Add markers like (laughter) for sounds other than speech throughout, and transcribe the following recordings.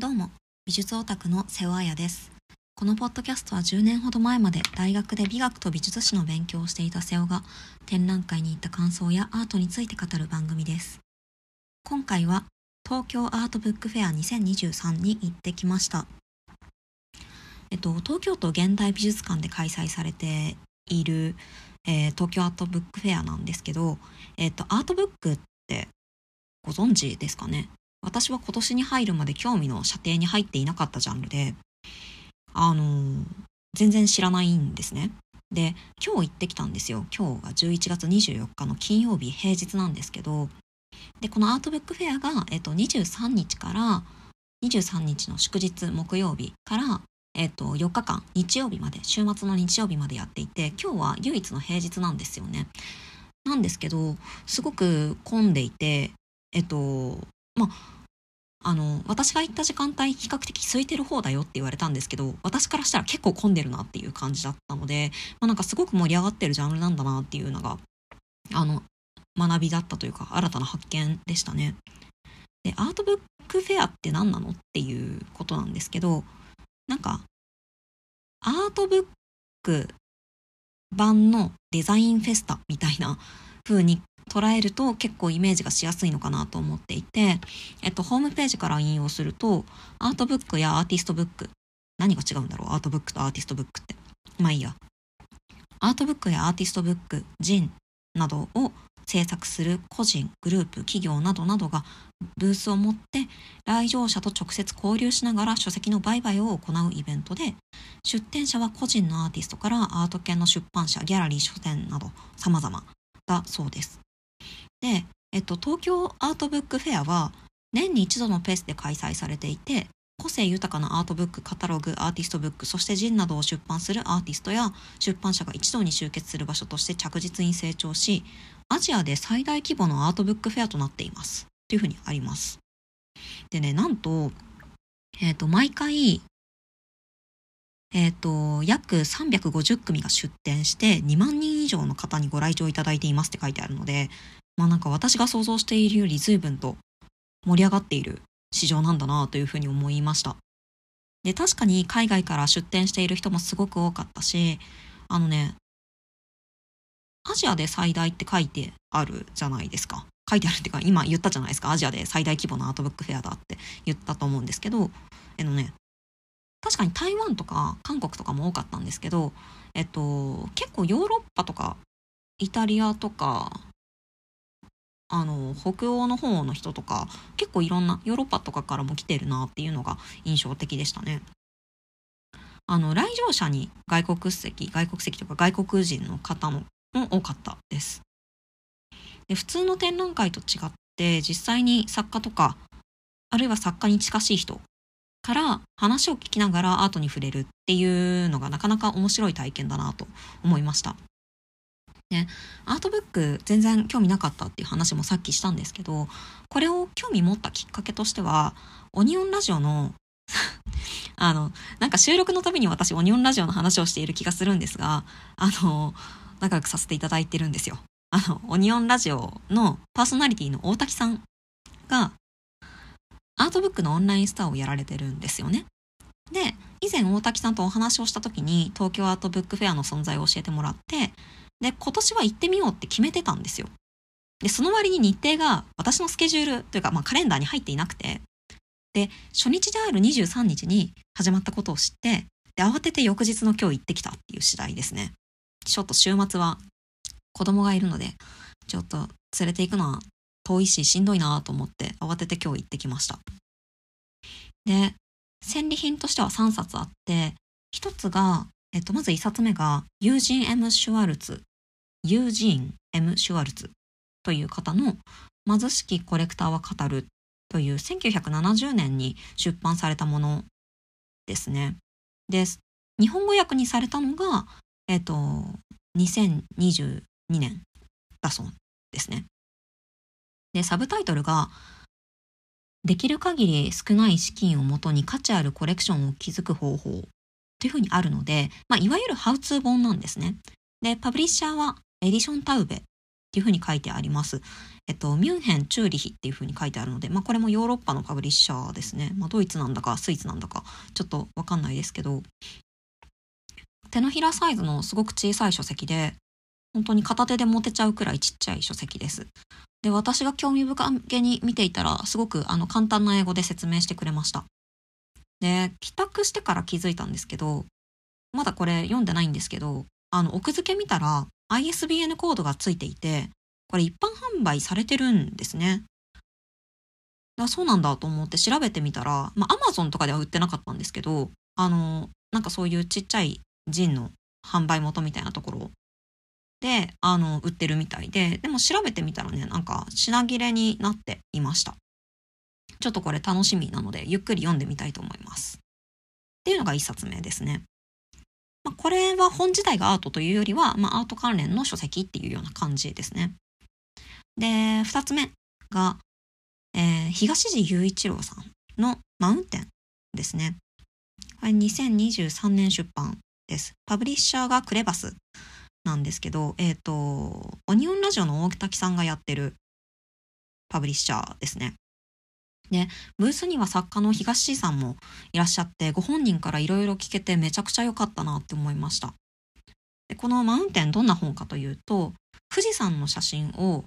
どうも、美術オタクの瀬尾彩です。このポッドキャストは10年ほど前まで大学で美学と美術史の勉強をしていた瀬尾が展覧会に行った感想やアートについて語る番組です。今回は東京アートブックフェア2023に行ってきました。えっと、東京都現代美術館で開催されている、えー東京アートブックフェアなんですけど、えっと、アートブックってご存知ですかね？私は今年に入るまで興味の射程に入っていなかったジャンルで、あのー全然知らないんですね。で、今日行ってきたんですよ。今日が11月24日の金曜日平日なんですけど、で、このアートブックフェアが、えっと、23日から23日の祝日木曜日から、えっと、4日間、日曜日まで、週末の日曜日までやっていて、今日は唯一の平日なんですよね。なんですけど、すごく混んでいて、えっと、まあ、あの、私が行った時間帯比較的空いてる方だよって言われたんですけど、私からしたら結構混んでるなっていう感じだったので、まあなんかすごく盛り上がってるジャンルなんだなっていうのが、あの、学びだったというか、新たな発見でしたね。で、アートブックフェアって何なのっていうことなんですけど、なんか、アートブック版のデザインフェスタみたいな風に捉えると結構イメージがしやすいのかなと思っていて、えっと、ホームページから引用すると、アートブックやアーティストブック、何が違うんだろう？アートブックとアーティストブックって。まあいいや。アートブックやアーティストブック、ジンなどを制作する個人、グループ、企業などなどがブースを持って来場者と直接交流しながら書籍の売買を行うイベントで、出展者は個人のアーティストからアート系の出版社、ギャラリー、書店など様々だそうです。で、えっと、東京アートブックフェアは年に一度のペースで開催されていて、個性豊かなアートブック、カタログ、アーティストブック、そしてジンなどを出版するアーティストや出版社が一堂に集結する場所として着実に成長し、アジアで最大規模のアートブックフェアとなっています。というふうにあります。でね、なんと、えっ、と、毎回、えっ、と、約350組が出展して2万人以上の方にご来場いただいていますって書いてあるので、まあなんか私が想像しているより随分と盛り上がっている市場なんだなというふうに思いました。で、確かに海外から出展している人もすごく多かったし、あのね、アジアで最大って書いてあるじゃないですか。書いてあるっていうか、今言ったじゃないですか。アジアで最大規模のアートブックフェアだって言ったと思うんですけど、えのね、確かに台湾とか韓国とかも多かったんですけど、えっと、結構ヨーロッパとかイタリアとか、あの、北欧の方の人とか、結構いろんな、ヨーロッパとかからも来てるなっていうのが印象的でしたね。あの、来場者に外国籍、外国籍とか外国人の方もも多かったです。で普通の展覧会と違って、実際に作家とか、あるいは作家に近しい人から話を聞きながらアートに触れるっていうのがなかなか面白い体験だなと思いました。ね、アートブック全然興味なかったっていう話もさっきしたんですけど、これを興味持ったきっかけとしては、オニオンラジオの (laughs) あの、なんか収録のたびに私オニオンラジオの話をしている気がするんですが、あの、仲良くさせていただいてるんですよ。あの、オニオンラジオのパーソナリティの大滝さんが、アートブックのオンラインスターをやられてるんですよね。で、以前大滝さんとお話をした時に東京アートブックフェアの存在を教えてもらって、で、今年は行ってみようって決めてたんですよ。で、その割に日程が私のスケジュールというか、まあカレンダーに入っていなくて、で、初日である23日に始まったことを知って、で、慌てて翌日の今日行ってきたっていう次第ですね。ちょっと週末は子供がいるので、ちょっと連れて行くのは遠いししんどいなと思って慌てて今日行ってきました。で、戦利品としては3冊あって、一つが、えっと、まず一冊目が、ユージン・ M・ シュワルツ、ユージーン・ M・ シュワルツという方の貧しきコレクターは語るという1970年に出版されたものですね。で、日本語訳にされたのが、えっと、2022年だそうですね。で、サブタイトルが、できる限り少ない資金をもとに価値あるコレクションを築く方法というふうにあるので、まあ、いわゆるハウツー本なんですね。で、パブリッシャーはエディションタウベっていうふうに書いてあります。えっと、ミュンヘン、チューリヒっていうふうに書いてあるので、まあこれもヨーロッパのパブリッシャーですね。まあドイツなんだかスイスなんだかちょっとわかんないですけど、手のひらサイズのすごく小さい書籍で、本当に片手で持てちゃうくらいちっちゃい書籍です。で、私が興味深げに見ていたら、すごくあの簡単な英語で説明してくれました。で、帰宅してから気づいたんですけど、まだこれ読んでないんですけど、あの、奥付け見たら ISBN コードがついていて、これ一般販売されてるんですね。だそうなんだと思って調べてみたら、まあ、Amazon とかでは売ってなかったんですけど、あの、なんかそういうちっちゃいジンの販売元みたいなところで、あの、売ってるみたいで、でも調べてみたらね、なんか品切れになっていました。ちょっとこれ楽しみなので、ゆっくり読んでみたいと思います。っていうのが一冊目ですね。まあ、これは本自体がアートというよりは、まあ、アート関連の書籍っていうような感じですね。で、二つ目が、えー、東地雄一郎さんのマウンテンですね。これ2023年出版です。パブリッシャーがクレバスなんですけど、えっ、ー、と、オニオンラジオの大滝さんがやってるパブリッシャーですね。で、ブースには作家の東 C さんもいらっしゃって、ご本人からいろいろ聞けてめちゃくちゃ良かったなって思いました。でこのマウンテンどんな本かというと、富士山の写真を、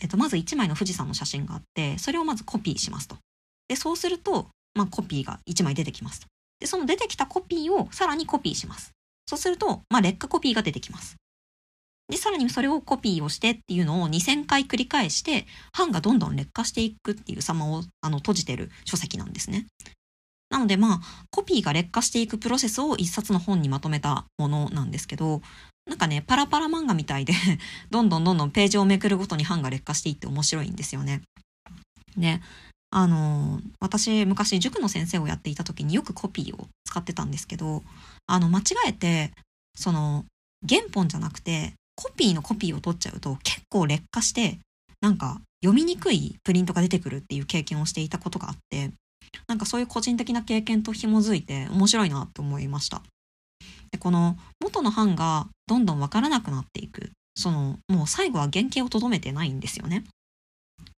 えっと、まず1枚の富士山の写真があって、それをまずコピーしますと。で、そうすると、まあ、コピーが1枚出てきますと。で、その出てきたコピーをさらにコピーします。そうすると、まあ、劣化コピーが出てきます。で、さらにそれをコピーをしてっていうのを2000回繰り返して、版がどんどん劣化していくっていう様をあの閉じてる書籍なんですね。なのでまあ、コピーが劣化していくプロセスを一冊の本にまとめたものなんですけど、なんかね、パラパラ漫画みたいで (laughs) どんどんどんどんページをめくるごとに版が劣化していって面白いんですよね。で、あの、私昔塾の先生をやっていた時によくコピーを使ってたんですけど、あの、間違えて、その、原本じゃなくて、コピーのコピーを取っちゃうと結構劣化して、なんか読みにくいプリントが出てくるっていう経験をしていたことがあって、なんかそういう個人的な経験と紐づいて面白いなと思いました。で、この元の版がどんどんわからなくなっていく。その、もう最後は原型をとどめてないんですよね。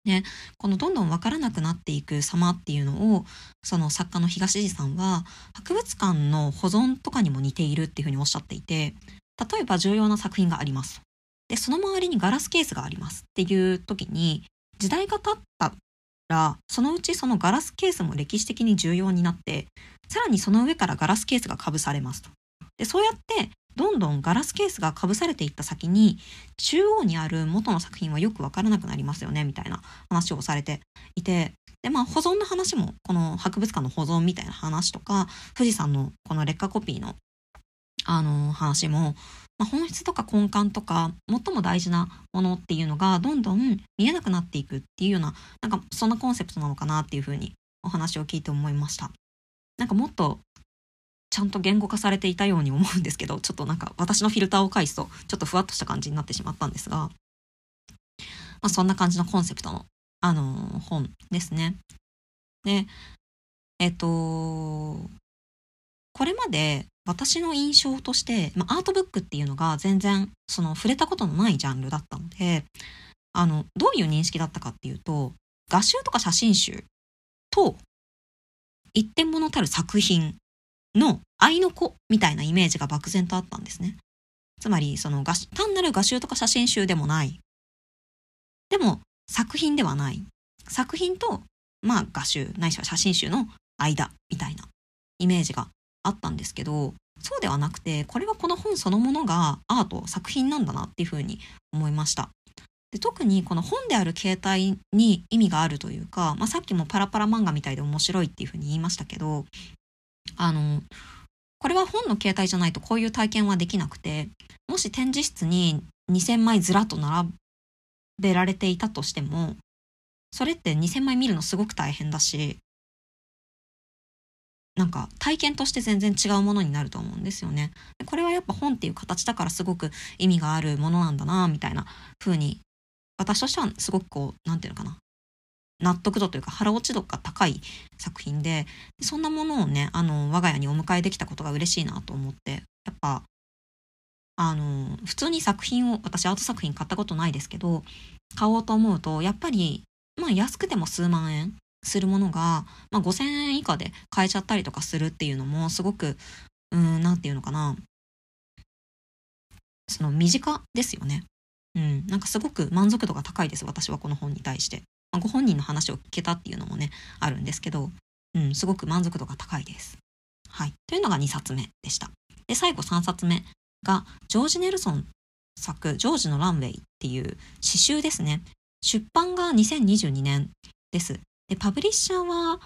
で、このどんどんわからなくなっていく様っていうのを、その作家の東地さんは、博物館の保存とかにも似ているっていうふうにおっしゃっていて、例えば重要な作品があります。で、その周りにガラスケースがありますっていう時に、時代が経ったら、そのうちそのガラスケースも歴史的に重要になって、さらにその上からガラスケースが被されますと。で、そうやってどんどんガラスケースが被されていった先に、中央にある元の作品はよくわからなくなりますよね、みたいな話をされていて、で、まあ保存の話も、この博物館の保存みたいな話とか、富士山のこの劣化コピーのあの話も、まあ、本質とか根幹とか最も大事なものっていうのがどんどん見えなくなっていくっていうようななんかそんなコンセプトなのかなっていうふうにお話を聞いて思いました。なんかもっとちゃんと言語化されていたように思うんですけど (laughs) ちょっとなんか私のフィルターを返すとちょっとふわっとした感じになってしまったんですが、まあ、そんな感じのコンセプトの、あのー、本ですね。でえっ、とこれまで私の印象として、まあ、アートブックっていうのが全然その触れたことのないジャンルだったので、あの、どういう認識だったかっていうと、画集とか写真集と一点物たる作品の愛の子みたいなイメージが漠然とあったんですね。つまり、その単なる画集とか写真集でもない。でも、作品ではない。作品と、まあ、画集、ないしは写真集の間みたいなイメージがあったんですけどそうではなくてこれはこの本そのものがアート作品なんだなっていうふうに思いました。で特にこの本である形態に意味があるというか、まあ、さっきもパラパラ漫画みたいで面白いっていうふうに言いましたけどあのこれは本の形態じゃないとこういう体験はできなくてもし展示室に2000枚ずらっと並べられていたとしてもそれって2000枚見るのすごく大変だしなんか体験として全然違うものになると思うんですよね。これはやっぱ本っていう形だからすごく意味があるものなんだなみたいな風に私としてはすごくこう何て言うのかな納得度というか腹落ち度が高い作品でそんなものをねあの我が家にお迎えできたことが嬉しいなと思ってやっぱあの、普通に作品を、私アート作品買ったことないですけど、買おうと思うと、やっぱり、まあ安くても数万円するものが、まあ5000円以下で買えちゃったりとかするっていうのも、すごく、うん、なんていうのかな。その身近ですよね。うん、なんかすごく満足度が高いです、私はこの本に対して。まあ、ご本人の話を聞けたっていうのもね、あるんですけど、うん、すごく満足度が高いです。はい。というのが2冊目でした。で、最後3冊目が、ジョージ・ネルソン作、ジョージのランウェイっていう詩集ですね。出版が2022年です。で、パブリッシャーは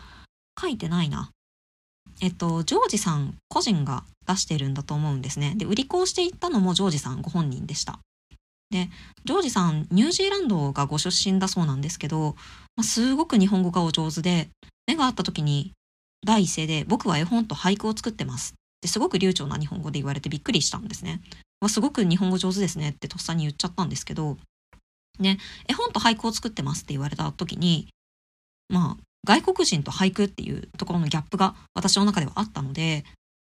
書いてないな。えっと、ジョージさん個人が出してるんだと思うんですね。で、売り子をしていったのもジョージさんご本人でした。で、ジョージさん、ニュージーランドがご出身だそうなんですけど、まあ、すごく日本語がお上手で、目が合った時に第一声で僕は絵本と俳句を作ってますってすごく流暢な日本語で言われてびっくりしたんですね。すごく日本語上手ですねってとっさに言っちゃったんですけど、ね、絵本と俳句を作ってますって言われた時に、まあ、外国人と俳句っていうところのギャップが私の中ではあったので、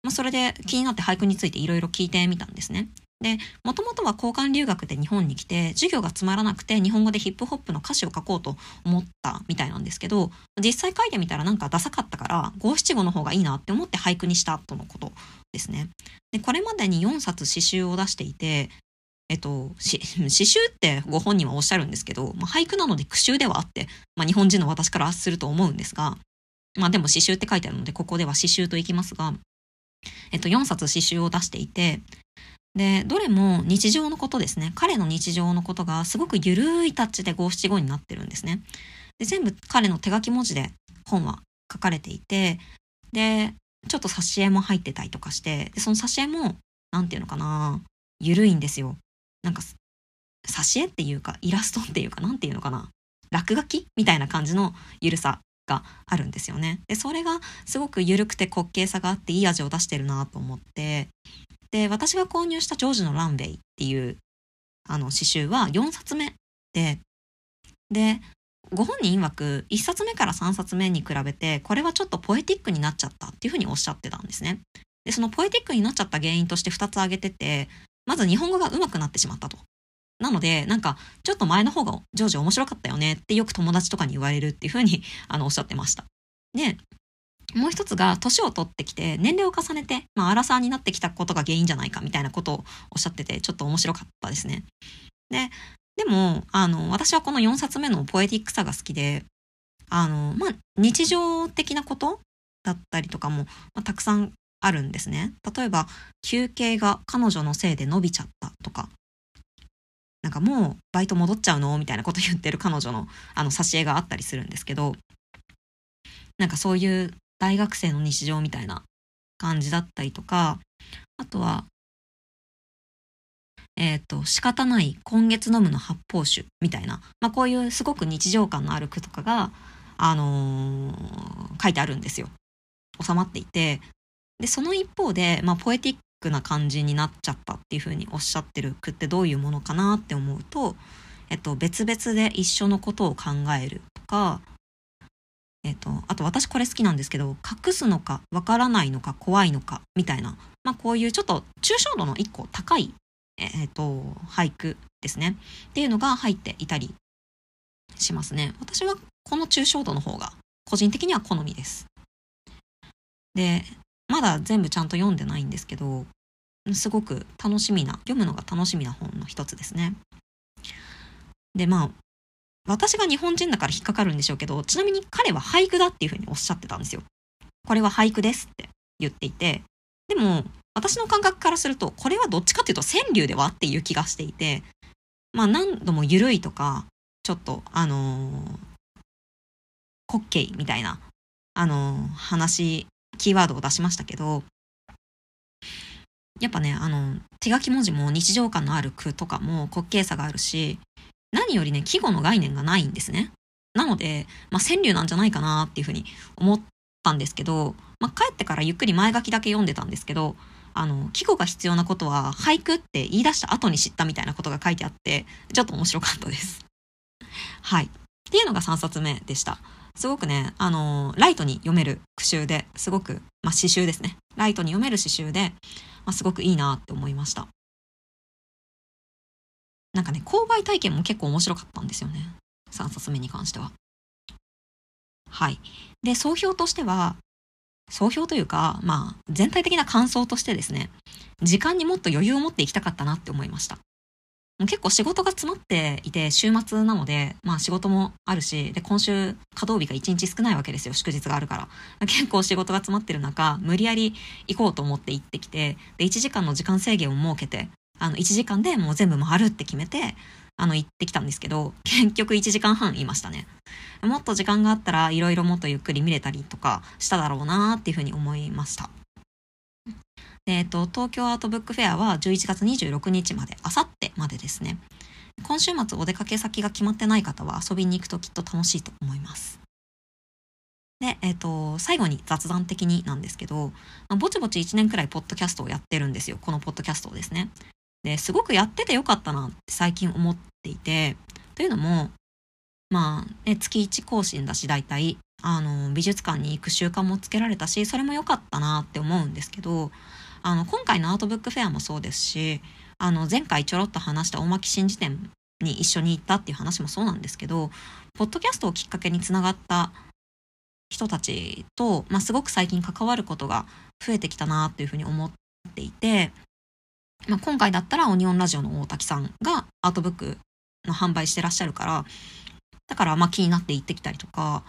まあ、それで気になって俳句についていろいろ聞いてみたんですね。で、もともとは交換留学で日本に来て、授業がつまらなくて日本語でヒップホップの歌詞を書こうと思ったみたいなんですけど、実際書いてみたらなんかダサかったから、五七五の方がいいなって思って俳句にしたとのことですね。で、これまでに4冊詩集を出していて、えっと、詩集 (laughs) ってご本人はおっしゃるんですけど、まあ、俳句なので句集ではあって、まあ、日本人の私からすると思うんですが、まあでも詩集って書いてあるので、ここでは詩集といきますが、えっと、4冊詩集を出していて、で、どれも日常のことですね。彼の日常のことがすごくゆるいタッチで五七五になってるんですね。で、全部彼の手書き文字で本は書かれていて、で、ちょっと挿絵も入ってたりとかして、で、その挿絵も、なんていうのかな、ゆるいんですよ。なんか、挿絵っていうか、イラストっていうか、なんていうのかな、落書きみたいな感じのゆるさがあるんですよね。で、それがすごく緩くて滑稽さがあっていい味を出してるなと思って、で、私が購入したジョージのランウェイっていうあの詩集は4冊目で、で、ご本人曰く1冊目から3冊目に比べてこれはちょっとポエティックになっちゃったっていうふうにおっしゃってたんですね。で、そのポエティックになっちゃった原因として2つ挙げてて、まず日本語が上手くなってしまったと。なので、なんか、ちょっと前の方がジョージ面白かったよねってよく友達とかに言われるっていうふうに (laughs) あのおっしゃってました。で、もう一つが、年を取ってきて、年齢を重ねて、まあ、アラサーになってきたことが原因じゃないか、みたいなことをおっしゃってて、ちょっと面白かったですね。で、でも、あの、私はこの4冊目のポエティックさが好きで、あの、まあ、日常的なことだったりとかも、まあ、たくさんあるんですね。例えば、休憩が彼女のせいで伸びちゃったとか、なんかもうバイト戻っちゃうの？みたいなこと言ってる彼女のあの挿絵があったりするんですけど、なんかそういう大学生の日常みたいな感じだったりとか、あとは、えっ、ー、と、仕方ない今月飲むの発泡酒みたいな、まあこういうすごく日常感のある句とかが、あのー、書いてあるんですよ。収まっていて。で、その一方で、まあポエティックな感じになっちゃったっていうふうにおっしゃってる句ってどういうものかなって思うと、えっと、別々で一緒のことを考えるとか、えっ、と、あと私これ好きなんですけど、隠すのか、わからないのか、怖いのか、みたいな、まあこういうちょっと抽象度の一個高い、えっ、と、俳句ですね。っていうのが入っていたりしますね。私はこの抽象度の方が個人的には好みです。で、まだ全部ちゃんと読んでないんですけど、すごく楽しみな、読むのが楽しみな本の一つですね。で、まあ、私が日本人だから引っかかるんでしょうけど、ちなみに彼は俳句だっていうふうにおっしゃってたんですよ。これは俳句ですって言っていて、でも、私の感覚からすると、これはどっちかっていうと川柳ではっていう気がしていて、まあ何度も緩いとか、ちょっと、あのー、滑稽みたいな、あのー、話、キーワードを出しましたけど、やっぱね、あの、手書き文字も日常感のある句とかも滑稽さがあるし、何よりね、季語の概念がないんですね。なので、まあ、川柳なんじゃないかなっていうふうに思ったんですけど、まあ、帰ってからゆっくり前書きだけ読んでたんですけど、あの、季語が必要なことは俳句って言い出した後に知ったみたいなことが書いてあって、ちょっと面白かったです。はい。っていうのが3冊目でした。すごくね、あのライトに読める句集で、すごく、まあ、詩集ですね。ライトに読める詩集で、まあ、すごくいいなって思いました。なんかね、購買体験も結構面白かったんですよね。3冊目に関しては。はい。で、総評としては、総評というか、まあ、全体的な感想としてですね、時間にもっと余裕を持っていきたかったなって思いました。結構仕事が詰まっていて、週末なので、まあ仕事もあるし、で、今週稼働日が1日少ないわけですよ、祝日があるから。(laughs) 結構仕事が詰まってる中、無理やり行こうと思って行ってきて、で、1時間の時間制限を設けて、あの、1時間でもう全部回るって決めて、あの、行ってきたんですけど、結局1時間半いましたね。もっと時間があったら、いろいろもっとゆっくり見れたりとかしただろうなっていうふうに思いました。え、ー、と、東京アートブックフェアは11月26日まで、あさってまでですね。今週末お出かけ先が決まってない方は遊びに行くときっと楽しいと思います。で、えっ、ー、と、最後に雑談的になんですけど、まあ、ぼちぼち1年くらいポッドキャストをやってるんですよ。このポッドキャストをですね。で、すごくやっててよかったなって最近思っていて、というのも、まあ、ね、月1更新だし、大体、あの、美術館に行く習慣もつけられたし、それも良かったなって思うんですけど、あの、今回のアートブックフェアもそうですし、あの、前回ちょろっと話した大巻新時点に一緒に行ったっていう話もそうなんですけど、ポッドキャストをきっかけにつながった人たちと、まあ、すごく最近関わることが増えてきたなっていうふうに思っていて、まあ、今回だったらオニオンラジオの大滝さんがアートブックの販売してらっしゃるから、だからまあ気になって行ってきたりとか、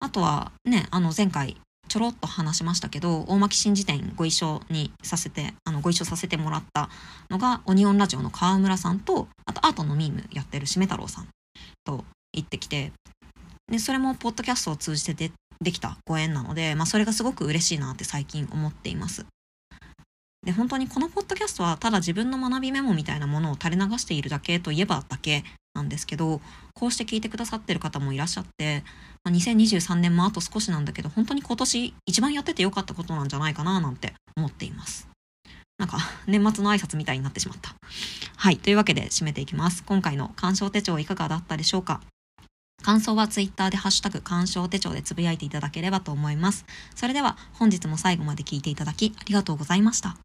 あとはね、あの前回ちょろっと話しましたけど、大巻新時点ご一緒にさせて、あの、ご一緒させてもらったのが、オニオンラジオの川村さんと、あとアートのミームやってるしめ太郎さんと行ってきて、で、それもポッドキャストを通じてでできたご縁なので、まあそれがすごく嬉しいなって最近思っています。で、本当にこのポッドキャストはただ自分の学びメモみたいなものを垂れ流しているだけといえばだけなんですけど、こうして聞いてくださってる方もいらっしゃって、まあ、2023年もあと少しなんだけど、本当に今年一番やっててよかったことなんじゃないかななんて思っています。なんか、年末の挨拶みたいになってしまった。はい。というわけで締めていきます。今回の鑑賞手帳いかがだったでしょうか感想はツイッターでハッシュタグ鑑賞手帳でつぶやいていただければと思います。それでは本日も最後まで聞いていただきありがとうございました。